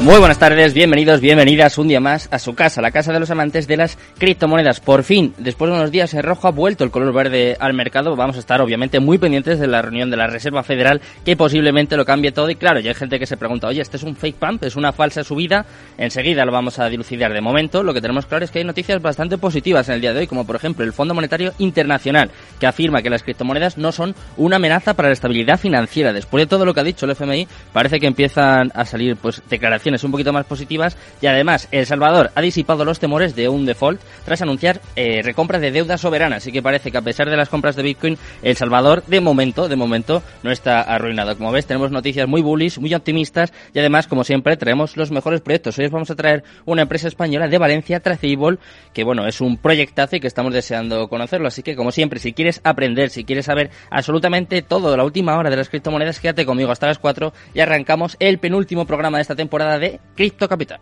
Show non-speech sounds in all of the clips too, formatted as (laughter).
Muy buenas tardes, bienvenidos, bienvenidas un día más a su casa, la casa de los amantes de las criptomonedas. Por fin, después de unos días en rojo ha vuelto el color verde al mercado. Vamos a estar obviamente muy pendientes de la reunión de la Reserva Federal que posiblemente lo cambie todo. Y claro, ya hay gente que se pregunta, oye, ¿este es un fake pump? ¿Es una falsa subida? Enseguida lo vamos a dilucidar. De momento, lo que tenemos claro es que hay noticias bastante positivas en el día de hoy, como por ejemplo el Fondo Monetario Internacional, que afirma que las criptomonedas no son una amenaza para la estabilidad financiera. Después de todo lo que ha dicho el FMI, parece que empiezan a salir pues declaraciones un poquito más positivas y además El Salvador ha disipado los temores de un default tras anunciar eh, recompra de deuda soberana, así que parece que a pesar de las compras de Bitcoin, El Salvador de momento, de momento no está arruinado. Como ves, tenemos noticias muy bullish, muy optimistas y además, como siempre, traemos los mejores proyectos. Hoy os vamos a traer una empresa española de Valencia, Traceable, que bueno, es un proyectazo y que estamos deseando conocerlo, así que como siempre, si quieres aprender, si quieres saber absolutamente todo la última hora de las criptomonedas, quédate conmigo hasta las 4 y arrancamos el penúltimo programa de esta temporada de Cripto Capital.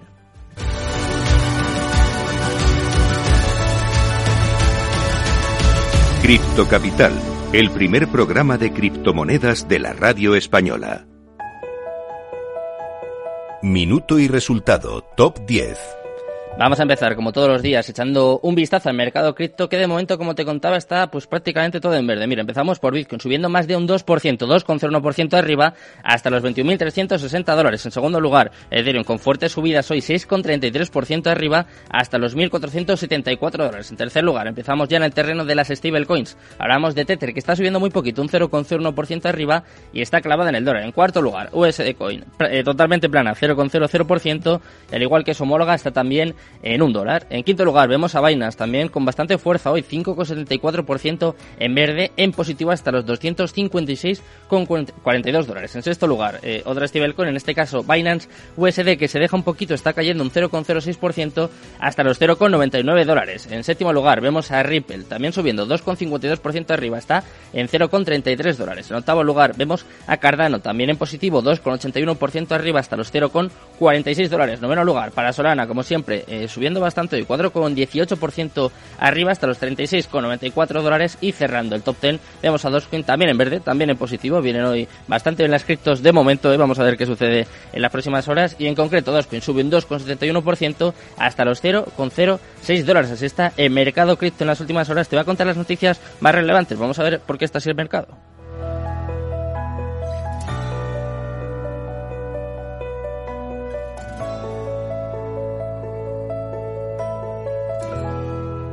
Cripto Capital, el primer programa de criptomonedas de la radio española. Minuto y resultado, top 10. Vamos a empezar, como todos los días, echando un vistazo al mercado cripto, que de momento, como te contaba, está pues prácticamente todo en verde. Mira, empezamos por Bitcoin, subiendo más de un 2%, 2,01% arriba, hasta los 21.360 dólares. En segundo lugar, Ethereum, con fuertes subidas hoy, 6,33% arriba, hasta los 1.474 dólares. En tercer lugar, empezamos ya en el terreno de las stablecoins. Hablamos de Tether, que está subiendo muy poquito, un 0,01% arriba, y está clavada en el dólar. En cuarto lugar, USD Coin, eh, totalmente plana, 0,00%, y al igual que su homóloga, está también en un dólar. En quinto lugar vemos a Binance también con bastante fuerza hoy, 5,74% en verde, en positivo hasta los 256,42 dólares. En sexto lugar, eh, otra stablecoin, en este caso Binance USD, que se deja un poquito, está cayendo un 0,06% hasta los 0,99 dólares. En séptimo lugar vemos a Ripple, también subiendo 2,52% arriba, está en 0,33 dólares. En octavo lugar vemos a Cardano, también en positivo, 2,81% arriba hasta los 0,46 dólares. Noveno lugar para Solana, como siempre, eh, subiendo bastante hoy, 4,18% arriba hasta los 36,94 dólares y cerrando el top 10 vemos a Dogecoin también en verde, también en positivo, vienen hoy bastante bien las criptos de momento, eh, vamos a ver qué sucede en las próximas horas. Y en concreto Dogecoin sube un 2,71% hasta los 0,06 dólares, así está el mercado cripto en las últimas horas, te voy a contar las noticias más relevantes, vamos a ver por qué está así el mercado.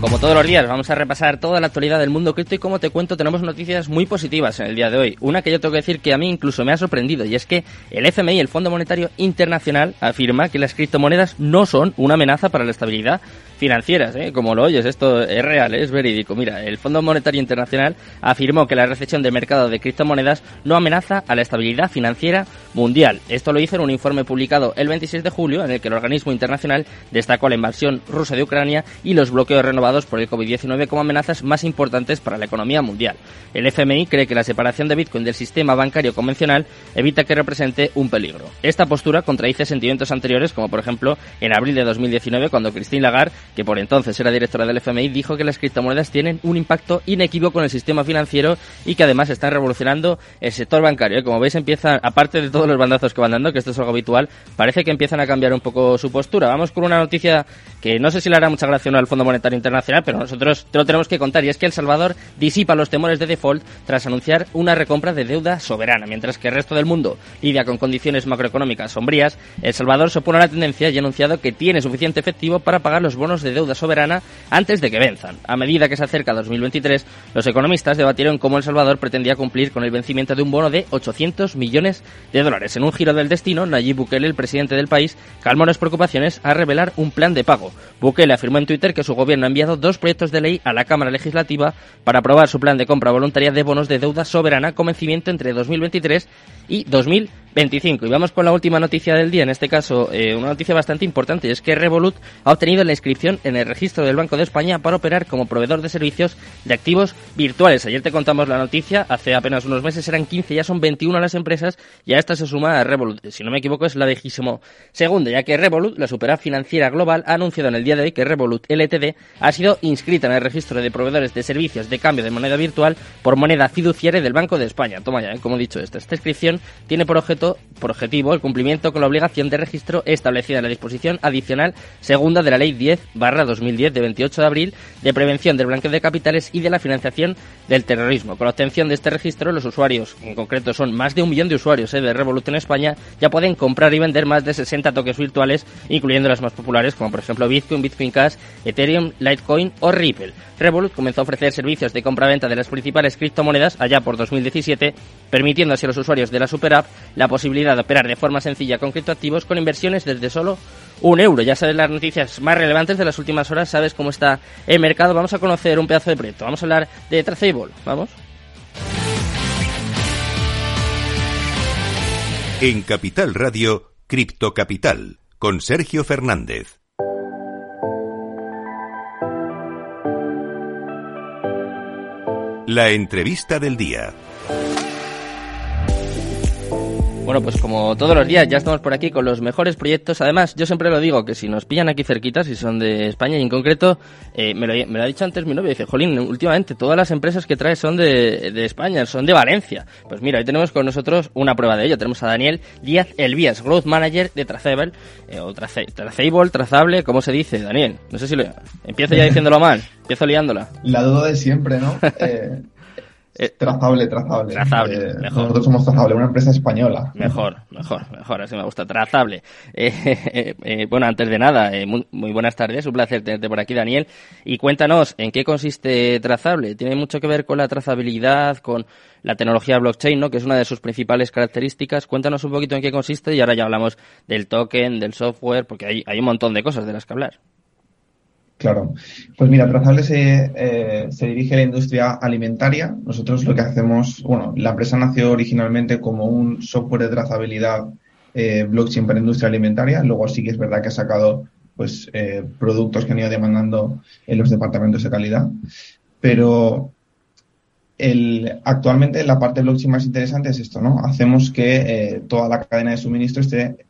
Como todos los días, vamos a repasar toda la actualidad del mundo cripto y como te cuento, tenemos noticias muy positivas en el día de hoy. Una que yo tengo que decir que a mí incluso me ha sorprendido y es que el FMI, el Fondo Monetario Internacional, afirma que las criptomonedas no son una amenaza para la estabilidad financieras, ¿eh? como lo oyes, esto es real, es verídico. Mira, el Fondo Monetario Internacional afirmó que la recesión del mercado de criptomonedas no amenaza a la estabilidad financiera mundial. Esto lo hizo en un informe publicado el 26 de julio en el que el organismo internacional destacó la invasión rusa de Ucrania y los bloqueos por el COVID-19 como amenazas más importantes para la economía mundial. El FMI cree que la separación de Bitcoin del sistema bancario convencional evita que represente un peligro. Esta postura contradice sentimientos anteriores, como por ejemplo en abril de 2019 cuando Christine Lagarde que por entonces era directora del FMI, dijo que las criptomonedas tienen un impacto inequívoco en el sistema financiero y que además están revolucionando el sector bancario. Como veis, empiezan, aparte de todos los bandazos que van dando, que esto es algo habitual, parece que empiezan a cambiar un poco su postura. Vamos con una noticia no sé si le hará mucha gracia al Fondo Monetario Internacional internacional, pero nosotros te lo tenemos que contar, y es que El Salvador disipa los temores de default tras anunciar una recompra de deuda soberana, mientras que el resto del mundo lidia con condiciones macroeconómicas sombrías, El Salvador se opone a la tendencia y ha anunciado que tiene suficiente efectivo para pagar los bonos de deuda soberana antes de que venzan. A medida que se acerca 2023, los economistas debatieron cómo El Salvador pretendía cumplir con el vencimiento de un bono de 800 millones de dólares. En un giro del destino, Nayib Bukele, el presidente del país, calmó las preocupaciones a revelar un plan de pago. Bukele afirmó en Twitter que su gobierno ha enviado dos proyectos de ley a la Cámara Legislativa para aprobar su plan de compra voluntaria de bonos de deuda soberana con vencimiento entre 2023 y 2025. Y vamos con la última noticia del día, en este caso eh, una noticia bastante importante, es que Revolut ha obtenido la inscripción en el registro del Banco de España para operar como proveedor de servicios de activos virtuales. Ayer te contamos la noticia, hace apenas unos meses eran 15, ya son 21 las empresas y a esta se suma a Revolut. Si no me equivoco es la vigésimo segunda, ya que Revolut, la supera financiera global, ha anunciado en el día de hoy que Revolut LTD ha sido inscrita en el registro de proveedores de servicios de cambio de moneda virtual por moneda fiduciaria del Banco de España. Toma ya, ¿eh? como he dicho esto. Esta inscripción tiene por objeto, por objetivo, el cumplimiento con la obligación de registro establecida en la disposición adicional segunda de la Ley 10 barra 2010 de 28 de abril de prevención del blanqueo de capitales y de la financiación del terrorismo. Con la obtención de este registro, los usuarios, en concreto son más de un millón de usuarios eh, de Revolut en España, ya pueden comprar y vender más de 60 toques virtuales, incluyendo las más populares, como por ejemplo Bitcoin, Bitcoin Cash, Ethereum, Litecoin o Ripple. Revolut comenzó a ofrecer servicios de compra-venta de las principales criptomonedas allá por 2017, permitiendo así a los usuarios de la la posibilidad de operar de forma sencilla con criptoactivos con inversiones desde solo un euro. Ya sabes las noticias más relevantes de las últimas horas, sabes cómo está el mercado. Vamos a conocer un pedazo de proyecto. Vamos a hablar de Traceable. Vamos. En Capital Radio, Cripto Capital, con Sergio Fernández. La entrevista del día. Bueno, pues como todos los días ya estamos por aquí con los mejores proyectos. Además, yo siempre lo digo, que si nos pillan aquí cerquita, si son de España y en concreto, eh, me, lo, me, lo, ha dicho antes mi novio, dice, Jolín, últimamente todas las empresas que traes son de, de, España, son de Valencia. Pues mira, hoy tenemos con nosotros una prueba de ello. Tenemos a Daniel Díaz Elvías, Growth Manager de Traceable, eh, o trace, Traceable, Trazable, ¿cómo se dice, Daniel? No sé si lo... Empiezo ya diciéndolo mal, (laughs) empiezo liándola. La duda de siempre, ¿no? (laughs) eh... Eh, trazable, trazable. Trazable, eh, mejor. Nosotros somos trazable, una empresa española. Mejor, mejor, mejor, así me gusta. Trazable. (laughs) Eh, eh bueno, antes de nada, muy, muy, buenas tardes, un placer tenerte por aquí, Daniel. Y cuéntanos, ¿en qué consiste Trazable? Tiene mucho que ver con la trazabilidad, con la tecnología blockchain, ¿no? Que es una de sus principales características. Cuéntanos un poquito en qué consiste y ahora ya hablamos del token, del software, porque hay, hay un montón de cosas de las que hablar. Claro. Pues mira, Trazable se, eh, se, dirige a la industria alimentaria. Nosotros lo que hacemos, bueno, la empresa nació originalmente como un software de trazabilidad eh, blockchain para industria alimentaria. Luego sí que es verdad que ha sacado pues eh, productos que han ido demandando en los departamentos de calidad. Pero el, actualmente la parte blockchain más interesante es esto, ¿no? Hacemos que eh, toda la cadena de suministro esté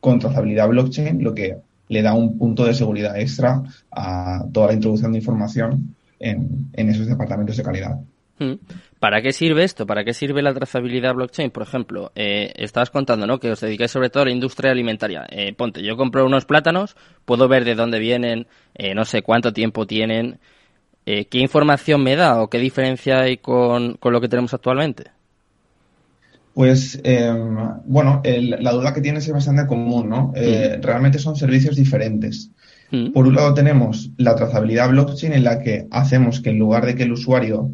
con trazabilidad blockchain, lo que le da un punto de seguridad extra a toda la introducción de información en, esos departamentos de calidad. Hmm. ¿Para qué sirve esto? ¿Para qué sirve la trazabilidad blockchain? Por ejemplo, eh, estabas contando, ¿no? Que os dedicáis sobre todo a la industria alimentaria. Eh, ponte, yo compro unos plátanos, puedo ver de dónde vienen, eh, no sé cuánto tiempo tienen. Eh, ¿Qué información me da o qué diferencia hay con lo que tenemos actualmente? Pues eh, bueno, el, la duda que tienes es bastante común, ¿no? Eh, mm. Realmente son servicios diferentes. Mm. Por un lado tenemos la trazabilidad blockchain en la que hacemos que en lugar de que el usuario,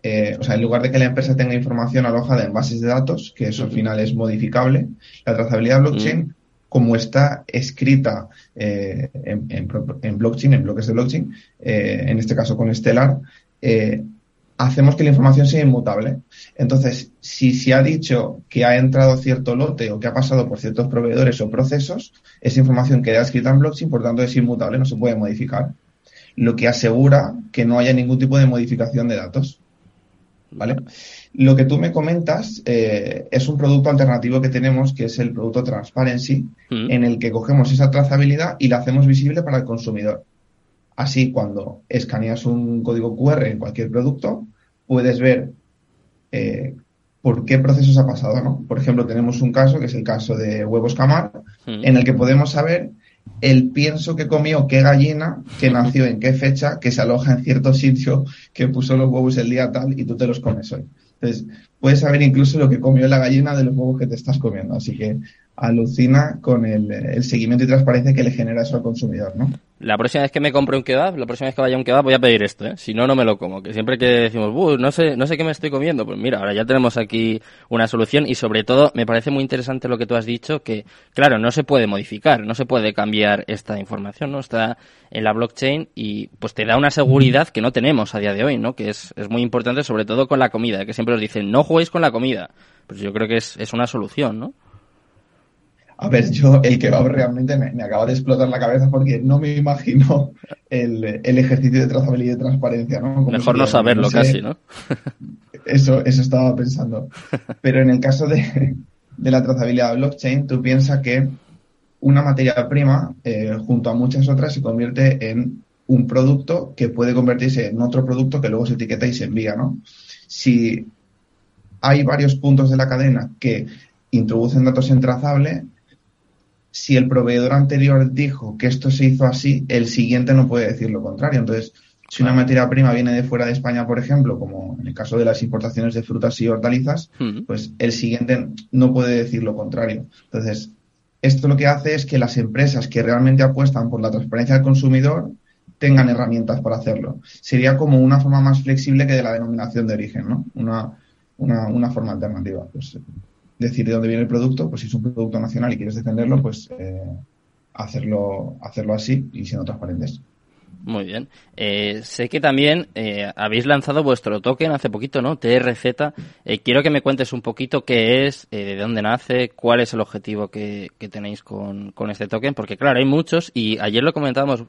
eh, o sea, en lugar de que la empresa tenga información alojada en bases de datos, que eso al final es modificable, la trazabilidad blockchain, mm. como está escrita en, en, en, blockchain, en bloques de blockchain, en este caso con Stellar, hacemos que la información sea inmutable. Entonces, si se ha dicho que ha entrado cierto lote o que ha pasado por ciertos proveedores o procesos, esa información queda escrita en blockchain, por tanto es inmutable, no se puede modificar. Lo que asegura que no haya ningún tipo de modificación de datos. ¿Vale? Lo que tú me comentas eh, es un producto alternativo que tenemos, que es el producto Transparency, mm. en el que cogemos esa trazabilidad y la hacemos visible para el consumidor. Así, cuando escaneas un código QR en cualquier producto, puedes ver eh, por qué procesos ha pasado, ¿no? Por ejemplo, tenemos un caso, que es el caso de Huevos Camar, en el que podemos saber el pienso que comió qué gallina, que nació en qué fecha, que se aloja en cierto sitio, que puso los huevos el día tal y tú te los comes hoy. Entonces, puedes saber incluso lo que comió la gallina de los huevos que te estás comiendo. Así que alucina con el, seguimiento y transparencia que le genera eso al consumidor, ¿no? La próxima vez que me compre un kebab, la próxima vez que vaya a un kebab voy a pedir esto, ¿eh? Si no, no me lo como. Que siempre que decimos, no sé, no sé qué me estoy comiendo, pues mira, ahora ya tenemos aquí una solución y sobre todo me parece muy interesante lo que tú has dicho, que claro, no se puede modificar, no se puede cambiar esta información, ¿no? Está en la blockchain y pues te da una seguridad que no tenemos a día de hoy, ¿no? Que es, es muy importante sobre todo con la comida, que siempre os dicen, no juguéis con la comida. Pues yo creo que es, es una solución, ¿no? A ver, yo el que va realmente me, acaba de explotar la cabeza porque no me imagino el, ejercicio de trazabilidad y transparencia, ¿no? Mejor no saberlo casi, ¿no? eso, eso estaba pensando. Pero en el caso de, la trazabilidad de blockchain, tú piensas que una materia prima, eh, junto a muchas otras, se convierte en un producto que puede convertirse en otro producto que luego se etiqueta y se envía, ¿no? Si hay varios puntos de la cadena que introducen datos en trazable, si el proveedor anterior dijo que esto se hizo así, el siguiente no puede decir lo contrario. Entonces, si una materia prima viene de fuera de España, por ejemplo, como en el caso de las importaciones de frutas y hortalizas, pues el siguiente no puede decir lo contrario. Entonces, esto lo que hace es que las empresas que realmente apuestan por la transparencia del consumidor tengan herramientas para hacerlo. Sería como una forma más flexible que de la denominación de origen, ¿no? Una, una, una forma alternativa. Pues, decir de dónde viene el producto, pues si es un producto nacional y quieres defenderlo, pues eh, hacerlo, hacerlo así y siendo transparentes. Muy bien. Eh, sé que también eh, habéis lanzado vuestro token hace poquito, ¿no? TRZ. quiero que me cuentes un poquito qué es, de dónde nace, cuál es el objetivo que, tenéis con, con, este token, porque claro, hay muchos y ayer lo comentábamos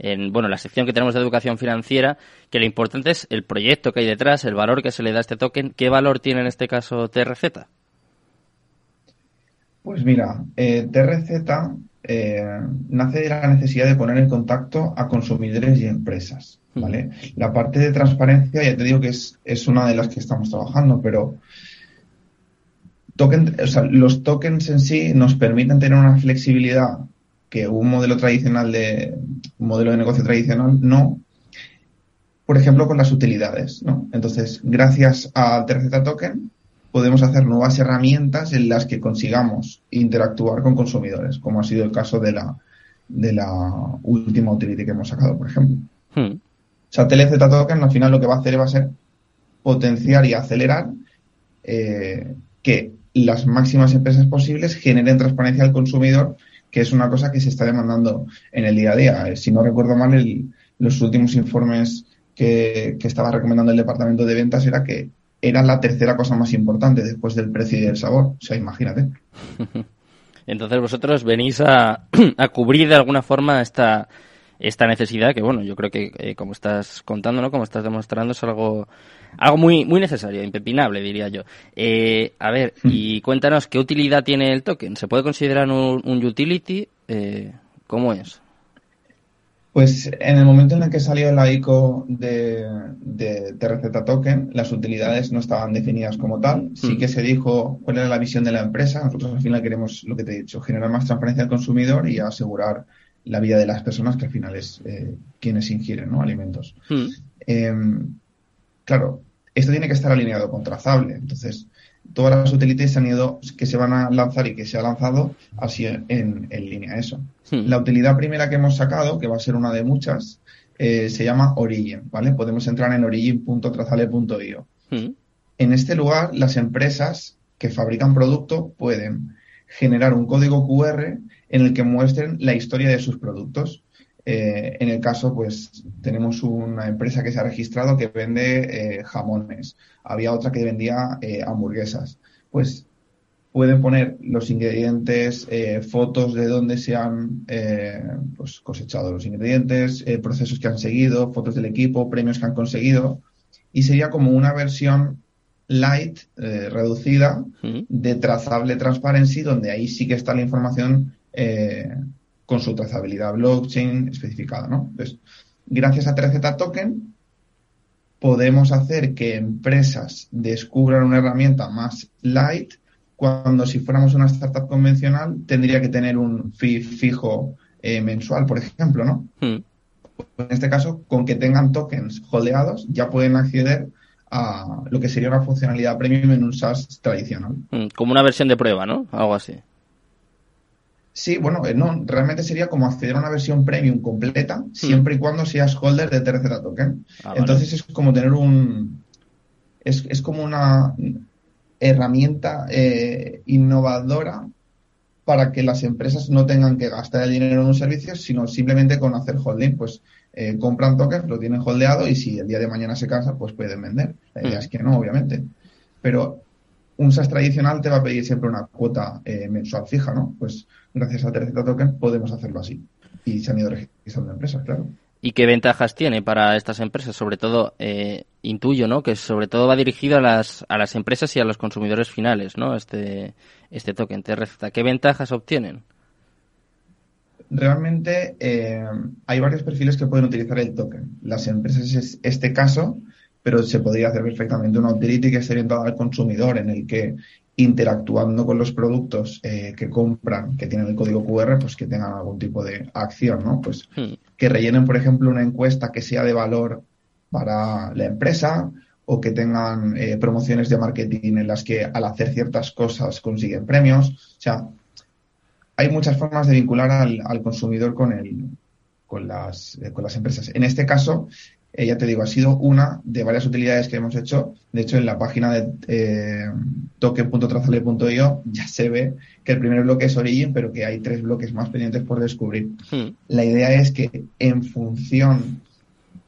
en bueno la sección que tenemos de educación financiera, que lo importante es el proyecto que hay detrás, el valor que se le da a este token. ¿Qué valor tiene en este caso TRZ? Pues mira, eh, TRZ eh, nace de la necesidad de poner en contacto a consumidores y empresas. ¿vale? La parte de transparencia, ya te digo que es, es una de las que estamos trabajando, pero token, o sea, los tokens en sí nos permiten tener una flexibilidad que un modelo tradicional de un modelo de negocio tradicional no. Por ejemplo, con las utilidades, ¿no? Entonces, gracias a TRZ Token podemos hacer nuevas herramientas en las que consigamos interactuar con consumidores, como ha sido el caso de la de la última utility que hemos sacado, por ejemplo. Hmm. O sea, TLZ Token al final lo que va a hacer va a ser potenciar y acelerar eh, que las máximas empresas posibles generen transparencia al consumidor que es una cosa que se está demandando en el día a día. Eh, si no recuerdo mal, los últimos informes que, estaba recomendando el departamento de ventas era que era la tercera cosa más importante después del precio y del sabor. O sea, imagínate. (laughs) Entonces vosotros venís a, (clears throat) a cubrir de alguna forma esta, esta necesidad que, bueno, yo creo que eh, como estás contando, ¿no? Como estás demostrando es algo algo muy, muy necesario, impepinable, diría yo. Eh, a ver, hmm. y cuéntanos, ¿qué utilidad tiene el token? ¿Se puede considerar un, utility? Eh, ¿Cómo es? Pues en el momento en el que salió la ICO de, de, TRZ Token, las utilidades no estaban definidas como tal. Sí hmm. que se dijo cuál era la visión de la empresa. Nosotros al final queremos, lo que te he dicho, generar más transparencia al consumidor y asegurar la vida de las personas que al final es eh, quienes ingieren ¿no? alimentos. Hmm. Em, claro, esto tiene que estar alineado con trazable. Entonces, todas las utilities han ido, que se van a lanzar y que se ha lanzado así en, línea eso. Hmm. La utilidad primera que hemos sacado, que va a ser una de muchas, eh, se llama Origin, ¿vale? Podemos entrar en origin.trazable.io. Hmm. En este lugar, las empresas que fabrican producto pueden generar un código QR en el que muestren la historia de sus productos. Eh, en el caso, pues tenemos una empresa que se ha registrado que vende eh, jamones. Había otra que vendía eh, hamburguesas. Pues pueden poner los ingredientes, fotos de dónde se han pues, cosechado los ingredientes, procesos que han seguido, fotos del equipo, premios que han conseguido. Y sería como una versión light, reducida, de trazable transparency, donde ahí sí que está la información con su trazabilidad blockchain especificada, ¿no? Entonces, gracias a 3Z Token podemos hacer que empresas descubran una herramienta más light cuando si fuéramos una startup convencional tendría que tener un fee fijo eh, mensual, por ejemplo, ¿no? Hmm. En este caso, con que tengan tokens holdeados, ya pueden acceder a lo que sería una funcionalidad premium en un SaaS tradicional. Hmm, como una versión de prueba, ¿no? Algo así. Sí, bueno, eh, no, realmente sería como acceder a una versión premium completa, hmm. siempre y cuando seas holder de tercera token. Ah, Entonces es como tener un. Es, es como una herramienta eh, innovadora para que las empresas no tengan que gastar el dinero en un servicio, sino simplemente con hacer holding, pues eh, compran tokens, lo tienen holdeado y si el día de mañana se cansa, pues pueden vender. La idea mm. es que no, obviamente. Pero un SaaS tradicional te va a pedir siempre una cuota eh, mensual fija, ¿no? Pues gracias a Terceta Token podemos hacerlo así. Y se han ido registrando empresas, claro. ¿Y qué ventajas tiene para estas empresas? Sobre todo, eh, intuyo, ¿no? Que sobre todo va dirigido a las, a las empresas y a los consumidores finales, ¿no? Este, este token TRZ. ¿Qué ventajas obtienen? Realmente eh, hay varios perfiles que pueden utilizar el token. Las empresas es este caso, pero se podría hacer perfectamente una utility que esté orientada al consumidor, en el que interactuando con los productos eh, que compran, que tienen el código QR, pues que tengan algún tipo de acción, ¿no? Pues hmm. que rellenen, por ejemplo, una encuesta que sea de valor para la empresa o que tengan eh, promociones de marketing en las que al hacer ciertas cosas consiguen premios. O sea, hay muchas formas de vincular al, consumidor con, el, con, las, eh, con las empresas. En este caso, eh, ya te digo, ha sido una de varias utilidades que hemos hecho. De hecho, en la página de eh, token.trazale.io ya se ve que el primer bloque es Origin, pero que hay tres bloques más pendientes por descubrir. Hmm. La idea es que en función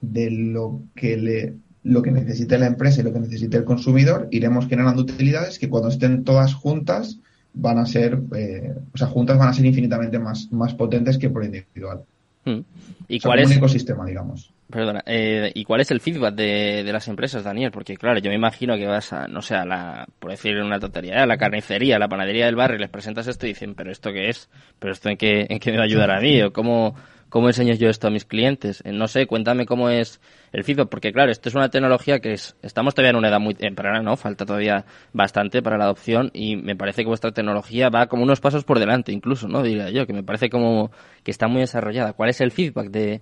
de lo que le lo que necesite la empresa y lo que necesite el consumidor, iremos generando utilidades que cuando estén todas juntas van a ser, eh, o sea, juntas van a ser infinitamente más, más potentes que por individual. Hmm. ¿Y cuál es? Un ecosistema, digamos. Perdona, eh, ¿y cuál es el feedback de, de, las empresas, Daniel? Porque claro, yo me imagino que vas a, no sé, a la, por decir una tontería, a la carnicería, a la panadería del barrio y les presentas esto y dicen, pero ¿esto qué es? ¿Pero esto en qué, en qué me va a ayudar a mí? ¿O cómo, cómo enseño yo esto a mis clientes? Eh, no sé, cuéntame cómo es el feedback, porque claro, esto es una tecnología que es, estamos todavía en una edad muy temprana, ¿no? Falta todavía bastante para la adopción y me parece que vuestra tecnología va como unos pasos por delante incluso, ¿no? Diría yo, que me parece como que está muy desarrollada. ¿Cuál es el feedback de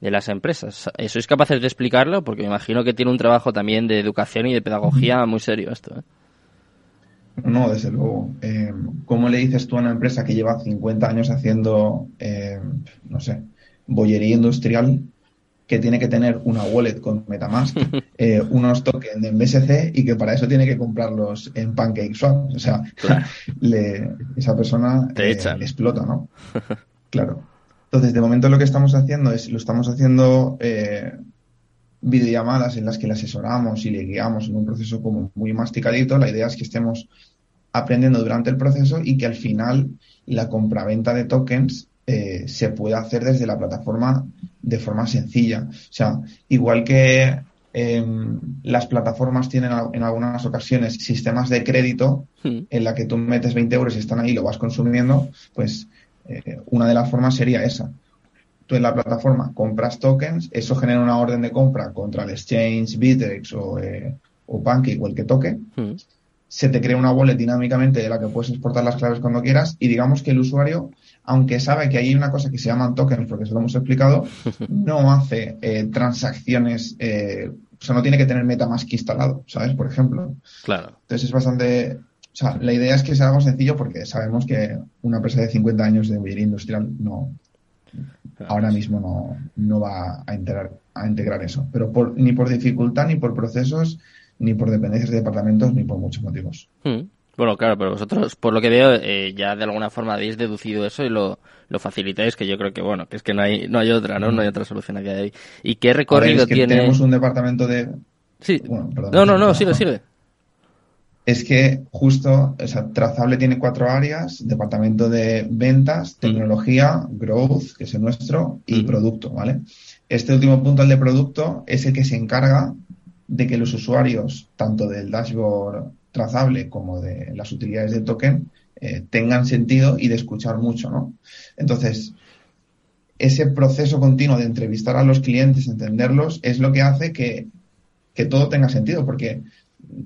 de las empresas. ¿Sois capaces de explicarlo? Porque me imagino que tiene un trabajo también de educación y de pedagogía muy serio esto. ¿eh? No, desde luego. Eh, ¿Cómo le dices tú a una empresa que lleva 50 años haciendo, eh, no sé, bollería industrial, que tiene que tener una wallet con Metamask, (laughs) unos tokens en BSC y que para eso tiene que comprarlos en PancakeSwap? O sea, (laughs) esa persona explota, ¿no? (laughs) Claro. Entonces, de momento lo que estamos haciendo es, lo estamos haciendo eh, videollamadas en las que le asesoramos y le guiamos en un proceso como muy masticadito. La idea es que estemos aprendiendo durante el proceso y que al final la compraventa de tokens eh, se pueda hacer desde la plataforma de forma sencilla. O sea, igual que em, las plataformas tienen en algunas ocasiones sistemas de crédito hmm. en la que tú metes 20 euros y están ahí y lo vas consumiendo, pues eh, una de las formas sería esa. Tú en la plataforma compras tokens, eso genera una orden de compra contra el exchange, Bittrex o, eh, o Pancake o el que toque. Hmm. Se te crea una wallet dinámicamente de la que puedes exportar las claves cuando quieras y digamos que el usuario, aunque sabe que hay una cosa que se llaman tokens, porque se lo hemos explicado, (laughs) no hace eh, transacciones, o sea, no tiene que tener MetaMask instalado, ¿sabes? Por ejemplo. Claro. Entonces es bastante, o sea, la idea es que sea algo sencillo porque sabemos que una empresa de 50 años de bollería industrial no, ahora mismo no, no va a integrar, a integrar eso. Pero por, ni por dificultad, ni por procesos, ni por dependencias de departamentos, ni por muchos motivos. Hmm. Bueno, claro, pero vosotros, por lo que veo, eh, ya de alguna forma habéis deducido eso y lo, lo facilitáis, que yo creo que, bueno, que es que no hay, no hay otra, ¿no? No hay otra solución a día de hoy. ¿Y qué recorrido tiene? Tenemos un departamento de... Sí. no, no, no, sirve, sirve es que justo, o sea, Trazable tiene cuatro áreas, departamento de ventas, mm. tecnología, growth, que es el nuestro, y mm. producto, ¿vale? Este último punto, el de producto, es el que se encarga de que los usuarios, tanto del dashboard trazable como de las utilidades del token, eh, tengan sentido y de escuchar mucho, ¿no? Entonces, ese proceso continuo de entrevistar a los clientes, entenderlos, es lo que hace que, que todo tenga sentido, porque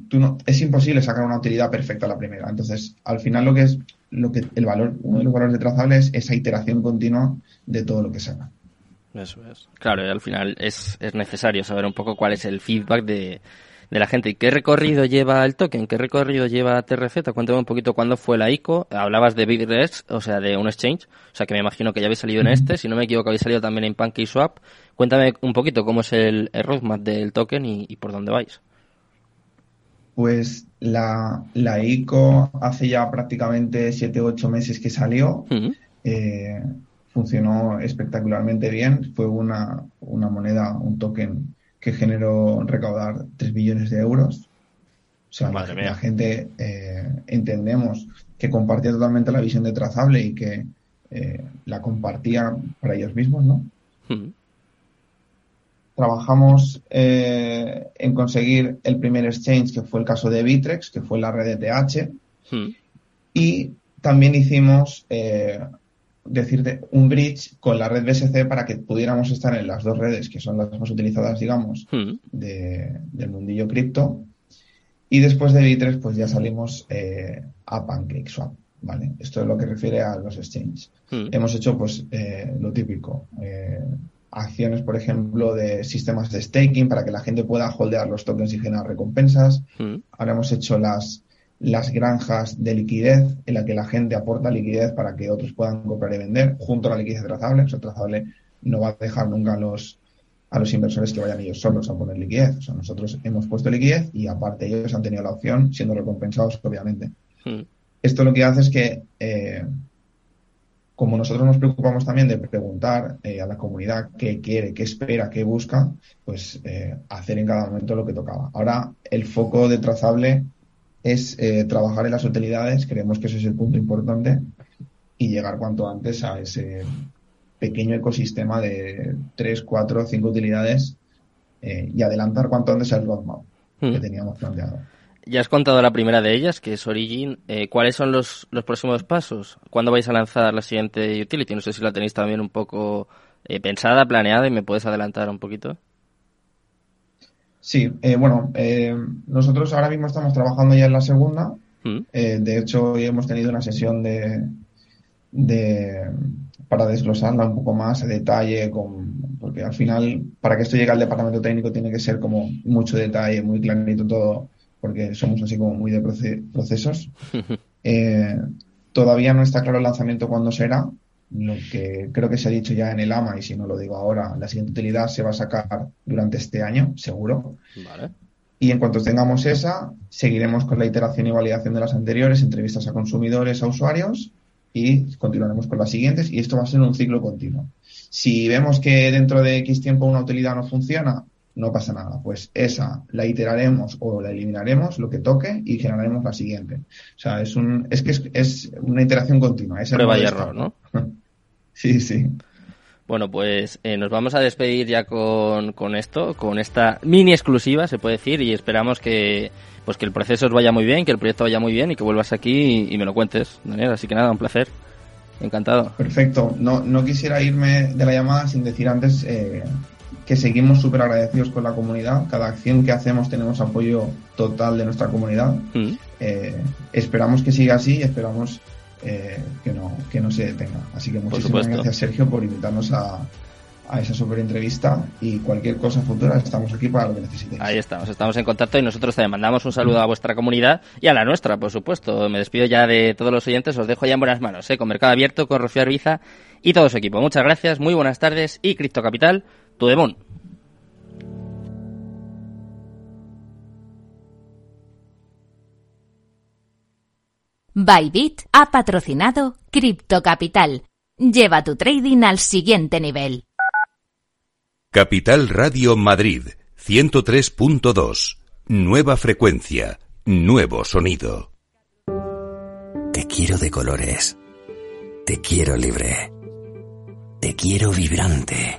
tú no, es imposible sacar una utilidad perfecta a la primera. Entonces, al final lo que es, lo que el valor, uno de los valores de trazable es esa iteración continua de todo lo que se haga. Eso es. Claro, y al final es, es necesario saber un poco cuál es el feedback de, de la gente. ¿Y qué recorrido lleva el token? ¿Qué recorrido lleva TRZ? Cuéntame un poquito cuándo fue la ICO. Hablabas de BitREX, o sea, de un exchange. O sea, que me imagino que ya habéis salido en este. Si no me equivoco, habéis salido también en PancakeSwap. Cuéntame un poquito cómo es el, roadmap del token y, por dónde vais. Pues la, la ICO hace ya prácticamente 7 o 8 meses que salió. Eh, funcionó espectacularmente bien. Fue una, una moneda, un token que generó recaudar 3 billones de euros. O sea, la, gente eh, entendemos que compartía totalmente la visión de trazable y que eh, la compartía para ellos mismos, ¿no? Trabajamos eh, en conseguir el primer exchange, que fue el caso de Bitrex, que fue la red de TH. Hmm. Y también hicimos decirte un bridge con la red BSC para que pudiéramos estar en las dos redes que son las más utilizadas, digamos, hmm. del mundillo cripto. Y después de Bittrex, pues ya salimos eh, a PancakeSwap, ¿vale? Esto es lo que refiere a los exchanges. Hmm. Hemos hecho, pues, eh, lo típico. Acciones, por ejemplo, de sistemas de staking para que la gente pueda holdear los tokens y generar recompensas. Hmm. Ahora hemos hecho las las granjas de liquidez en la que la gente aporta liquidez para que otros puedan comprar y vender junto a la liquidez trazable. O sea, trazable no va a dejar nunca a los, a los inversores que vayan ellos solos a poner liquidez. O sea, nosotros hemos puesto liquidez y aparte ellos han tenido la opción, siendo recompensados, obviamente. Hmm. Esto lo que hace es que, eh, como nosotros nos preocupamos también de preguntar eh, a la comunidad qué quiere, qué espera, qué busca, pues eh, hacer en cada momento lo que tocaba. Ahora, el foco de trazable es eh, trabajar en las utilidades, creemos que ese es el punto importante, y llegar cuanto antes a ese pequeño ecosistema de 3, 4, 5 utilidades y adelantar cuanto antes el roadmap que hmm. teníamos planteado. Ya has contado la primera de ellas, que es Origin. Eh, ¿Cuáles son los, los próximos pasos? ¿Cuándo vais a lanzar la siguiente utility? No sé si la tenéis también un poco pensada, planeada y me puedes adelantar un poquito. Sí, eh, bueno, eh, nosotros ahora mismo estamos trabajando ya en la segunda. Mm. Eh, de hecho, hoy hemos tenido una sesión de, de para desglosarla un poco más a detalle, con, porque al final, para que esto llegue al departamento técnico, tiene que ser como mucho detalle, muy clarito todo, porque somos así como muy de procesos. todavía no está claro el lanzamiento cuándo será, lo que creo que se ha dicho ya en el AMA, y si no lo digo ahora, la siguiente utilidad se va a sacar durante este año, seguro. Y en cuanto tengamos esa, seguiremos con la iteración y validación de las anteriores, entrevistas a consumidores, a usuarios, y continuaremos con las siguientes, y esto va a ser un ciclo continuo. Si vemos que dentro de X tiempo una utilidad no funciona, no pasa nada. Pues esa la iteraremos o la eliminaremos, lo que toque, y generaremos la siguiente. O sea, es un, es que es, una iteración continua. Es Prueba y error, ¿no? (laughs) Sí, sí. Bueno, pues eh, nos vamos a despedir ya con, con, esto, con esta mini exclusiva, se puede decir, y esperamos que pues que el proceso os vaya muy bien, que el proyecto vaya muy bien y que vuelvas aquí y, me lo cuentes, Daniel. Así que nada, un placer. Encantado. Perfecto. No, no quisiera irme de la llamada sin decir antes eh, que seguimos súper agradecidos con la comunidad. Cada acción que hacemos tenemos apoyo total de nuestra comunidad. Mm. Eh, esperamos que siga así y esperamos eh, que, no, que no se detenga. Así que muchísimas gracias Sergio por invitarnos a, a esa super entrevista y cualquier cosa futura estamos aquí para lo que necesitéis. Ahí estamos, estamos en contacto y nosotros también mandamos un saludo a vuestra comunidad y a la nuestra, por supuesto. Me despido ya de todos los oyentes, os dejo ya en buenas manos, ¿eh? con Mercado Abierto, con Rocío Arbiza y todo su equipo. Muchas gracias, muy buenas tardes y Cripto Capital, tu demon. Bybit ha patrocinado Crypto Capital. Lleva tu trading al siguiente nivel. Capital Radio Madrid 103.2. Nueva frecuencia, nuevo sonido. Te quiero de colores. Te quiero libre. Te quiero vibrante,